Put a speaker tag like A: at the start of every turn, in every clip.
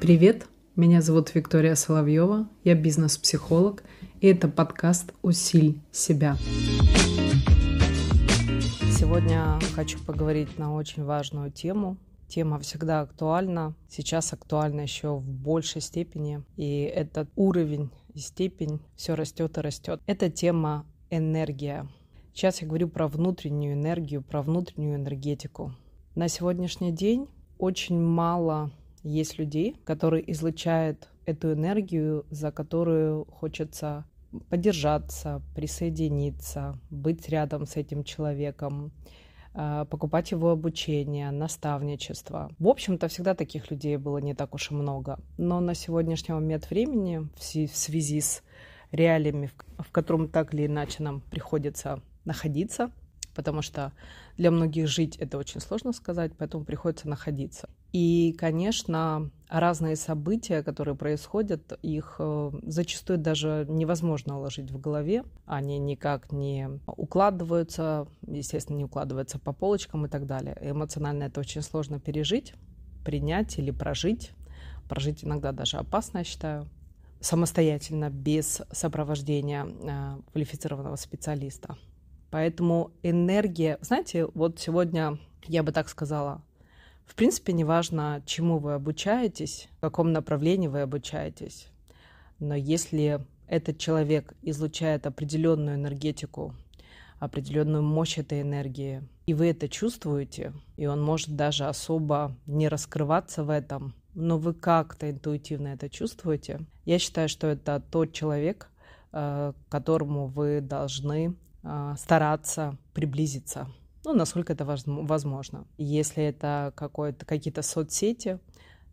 A: Привет, меня зовут Виктория Соловьева, я бизнес-психолог, и это подкаст «Усиль себя». Сегодня хочу поговорить на очень важную тему. Тема всегда актуальна, сейчас актуальна еще в большей степени, и этот уровень и степень все растет и растет. Это тема энергия. Сейчас я говорю про внутреннюю энергию, про внутреннюю энергетику. На сегодняшний день очень мало есть людей, которые излучают эту энергию, за которую хочется поддержаться, присоединиться, быть рядом с этим человеком, а, покупать его обучение, наставничество. В общем-то, всегда таких людей было не так уж и много. Но на сегодняшний момент времени, в связи с реалиями, в котором так или иначе нам приходится находиться, потому что для многих жить это очень сложно сказать, поэтому приходится находиться. И, конечно, разные события, которые происходят, их э, зачастую даже невозможно уложить в голове. Они никак не укладываются, естественно, не укладываются по полочкам и так далее. Эмоционально это очень сложно пережить, принять или прожить. Прожить иногда даже опасно, я считаю самостоятельно, без сопровождения э, квалифицированного специалиста. Поэтому энергия, знаете, вот сегодня я бы так сказала, в принципе, неважно, чему вы обучаетесь, в каком направлении вы обучаетесь, но если этот человек излучает определенную энергетику, определенную мощь этой энергии, и вы это чувствуете, и он может даже особо не раскрываться в этом, но вы как-то интуитивно это чувствуете, я считаю, что это тот человек, э, которому вы должны стараться приблизиться ну, насколько это возможно. Если это какие-то соцсети,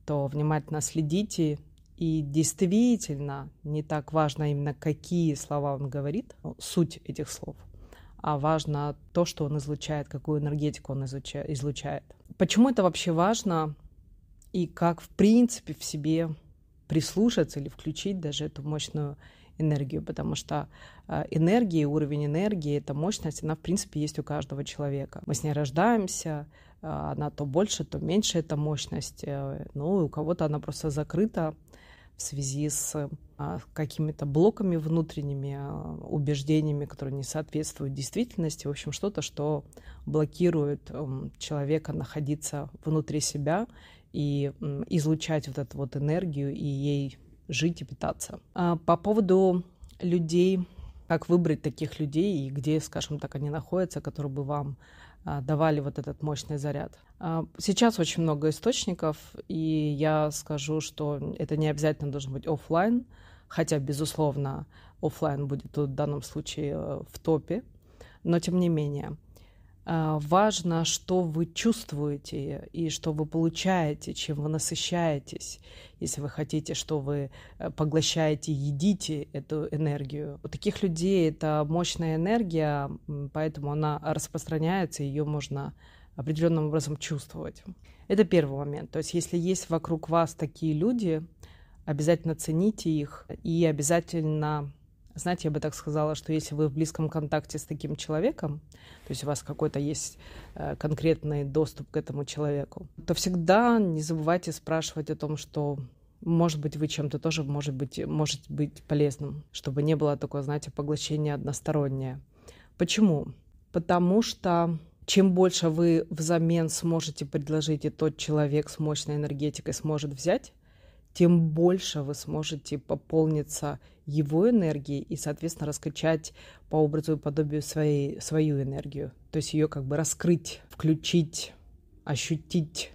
A: то внимательно следите. И действительно не так важно именно, какие слова он говорит, ну, суть этих слов, а важно то, что он излучает, какую энергетику он излучает. Почему это вообще важно и как, в принципе, в себе прислушаться или включить даже эту мощную энергию, потому что а, энергия, уровень энергии, эта мощность, она в принципе есть у каждого человека. Мы с ней рождаемся, а, она то больше, то меньше эта мощность. Э, ну, у кого-то она просто закрыта в связи с а, какими-то блоками внутренними, убеждениями, которые не соответствуют действительности. В общем, что-то, что блокирует человека находиться внутри себя и излучать вот эту вот энергию и ей жить и питаться. А по поводу людей, как выбрать таких людей и где, скажем так, они находятся, которые бы вам а, давали вот этот мощный заряд. А, сейчас очень много источников, и я скажу, что это не обязательно должен быть офлайн, хотя, безусловно, офлайн будет в данном случае э, в топе, но тем не менее. А, важно, что вы чувствуете и что вы получаете, чем вы насыщаетесь. Если вы хотите, что вы э, поглощаете, едите эту энергию. У таких людей это мощная энергия, поэтому она распространяется, ее можно определенным образом чувствовать. Это первый момент. То есть если есть вокруг вас такие люди, обязательно цените их и обязательно знаете, я бы так сказала, что если вы в близком контакте с таким человеком, то есть у вас какой-то есть э, конкретный доступ к этому человеку, то всегда не забывайте спрашивать о том, что может быть, вы чем-то тоже может быть, может быть полезным, чтобы не было такое, знаете, поглощение одностороннее. Почему? Потому что чем больше вы взамен сможете предложить, и тот человек с мощной энергетикой сможет взять, тем больше вы сможете пополниться его энергией и, соответственно, раскачать по образу и подобию своей, свою энергию. То есть ее как бы раскрыть, включить, ощутить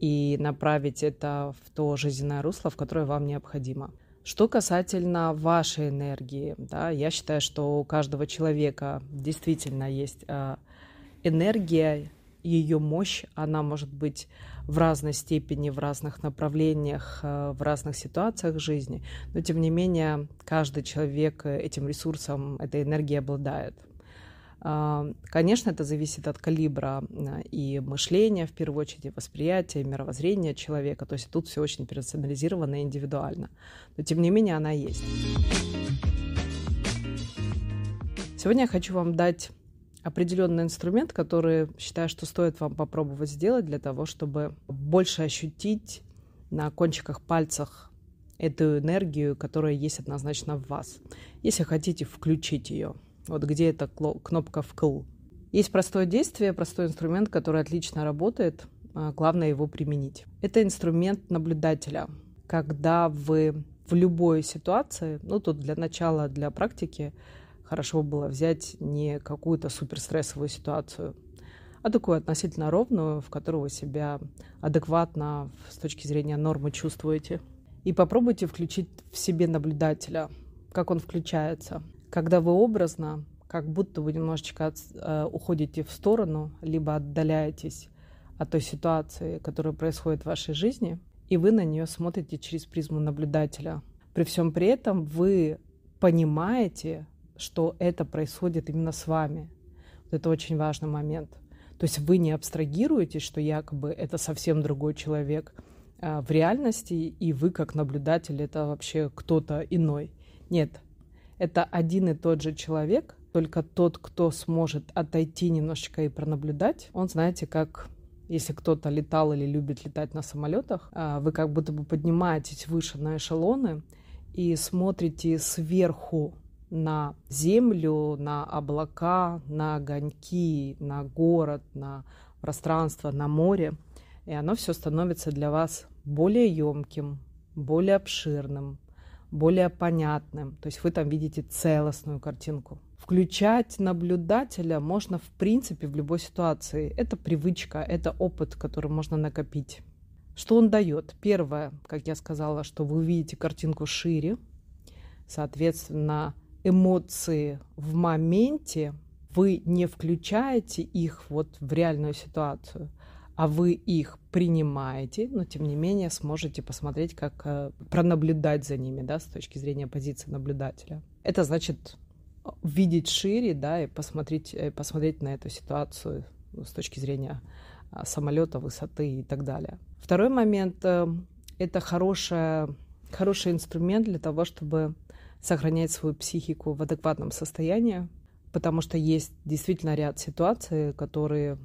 A: и направить это в то жизненное русло, в которое вам необходимо. Что касательно вашей энергии, да, я считаю, что у каждого человека действительно есть э, энергия, ее мощь, она может быть в разной степени, в разных направлениях, э, в разных ситуациях жизни, но тем не менее каждый человек э, этим ресурсом, этой энергией обладает. А, конечно, это зависит от калибра э, и мышления, в первую очередь, и восприятия, и мировоззрения человека. То есть тут все очень персонализировано и индивидуально. Но тем не менее она есть. Сегодня я хочу вам дать определенный инструмент, который считаю, что стоит вам попробовать сделать для того, чтобы больше ощутить на кончиках пальцах эту энергию, которая есть однозначно в вас. Если хотите включить ее. Вот где эта кнопка «вкл». Есть простое действие, простой инструмент, который отлично работает. А, главное его применить. Это инструмент наблюдателя. Когда вы в любой ситуации, ну тут для начала, для практики, хорошо было взять не какую-то суперстрессовую ситуацию, а такую относительно ровную, в которой вы себя адекватно с точки зрения нормы чувствуете. И попробуйте включить в себе наблюдателя, как он включается. Когда вы образно, как будто вы немножечко от, э, уходите в сторону, либо отдаляетесь от той ситуации, которая происходит в вашей жизни, и вы на нее смотрите через призму наблюдателя. При всем при этом вы понимаете, что это происходит именно с вами. Вот это очень важный момент. То есть вы не абстрагируете, что якобы это совсем другой человек а в реальности, и вы как наблюдатель это вообще кто-то иной. Нет, это один и тот же человек, только тот, кто сможет отойти немножечко и пронаблюдать, он, знаете, как если кто-то летал или любит летать на самолетах, а вы как будто бы поднимаетесь выше на эшелоны и смотрите сверху на землю, на облака, на огоньки, на город, на пространство, на море. И оно все становится для вас более емким, более обширным, более понятным. То есть вы там видите целостную картинку. Включать наблюдателя можно в принципе в любой ситуации. Это привычка, это опыт, который можно накопить. Что он дает? Первое, как я сказала, что вы увидите картинку шире, соответственно, эмоции в моменте, вы не включаете их вот в реальную ситуацию, а вы их принимаете, но тем не менее сможете посмотреть, как э, пронаблюдать за ними, да, с точки зрения позиции наблюдателя. Это значит видеть шире, да, и посмотреть, э, посмотреть на эту ситуацию с точки зрения а, самолета, высоты и так далее. Второй момент э, — это хорошая, хороший инструмент для того, чтобы сохранять свою психику в адекватном состоянии, потому что есть действительно ряд ситуаций, которые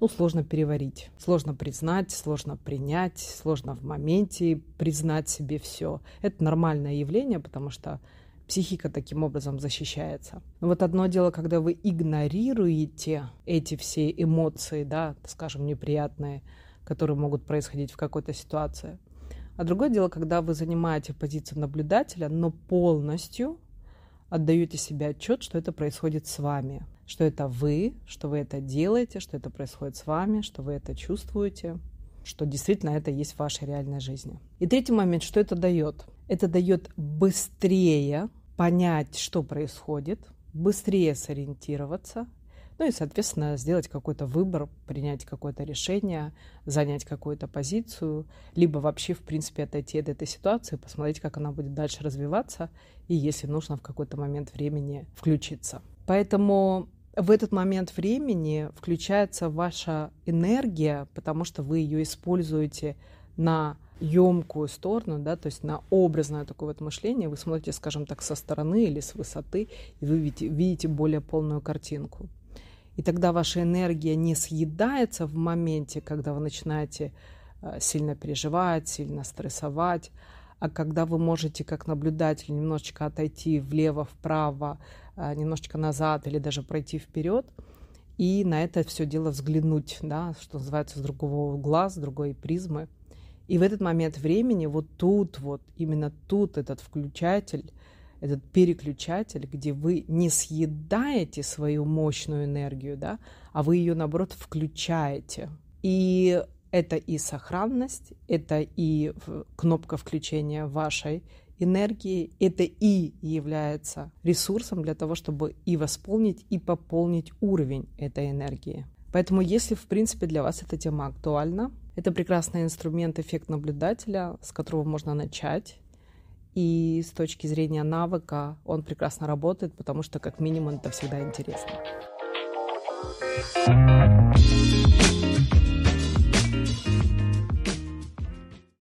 A: ну, сложно переварить, сложно признать, сложно принять, сложно в моменте признать себе все. Это нормальное явление, потому что психика таким образом защищается. Вот одно дело, когда вы игнорируете эти все эмоции, да, скажем, неприятные, которые могут происходить в какой-то ситуации. А другое дело, когда вы занимаете позицию наблюдателя, но полностью отдаете себе отчет, что это происходит с вами, что это вы, что вы это делаете, что это происходит с вами, что вы это чувствуете, что действительно это есть в вашей реальной жизни. И третий момент, что это дает? Это дает быстрее понять, что происходит, быстрее сориентироваться, ну и, соответственно, сделать какой-то выбор, принять какое-то решение, занять какую-то позицию, либо вообще, в принципе, отойти от этой ситуации, посмотреть, как она будет дальше развиваться, и, если нужно, в какой-то момент времени включиться. Поэтому в этот момент времени включается ваша энергия, потому что вы ее используете на емкую сторону, да, то есть на образное такое вот мышление, вы смотрите, скажем так, со стороны или с высоты, и вы видите, видите более полную картинку. И тогда ваша энергия не съедается в моменте, когда вы начинаете э, сильно переживать, сильно стрессовать, а когда вы можете как наблюдатель немножечко отойти влево, вправо, э, немножечко назад или даже пройти вперед, и на это все дело взглянуть, да, что называется, с другого угла, с другой призмы. И в этот момент времени вот тут вот, именно тут этот включатель этот переключатель, где вы не съедаете свою мощную энергию, да, а вы ее, наоборот, включаете. И это и сохранность, это и кнопка включения вашей энергии, это и является ресурсом для того, чтобы и восполнить, и пополнить уровень этой энергии. Поэтому, если, в принципе, для вас эта тема актуальна, это прекрасный инструмент эффект наблюдателя, с которого можно начать и с точки зрения навыка он прекрасно работает, потому что как минимум это всегда интересно.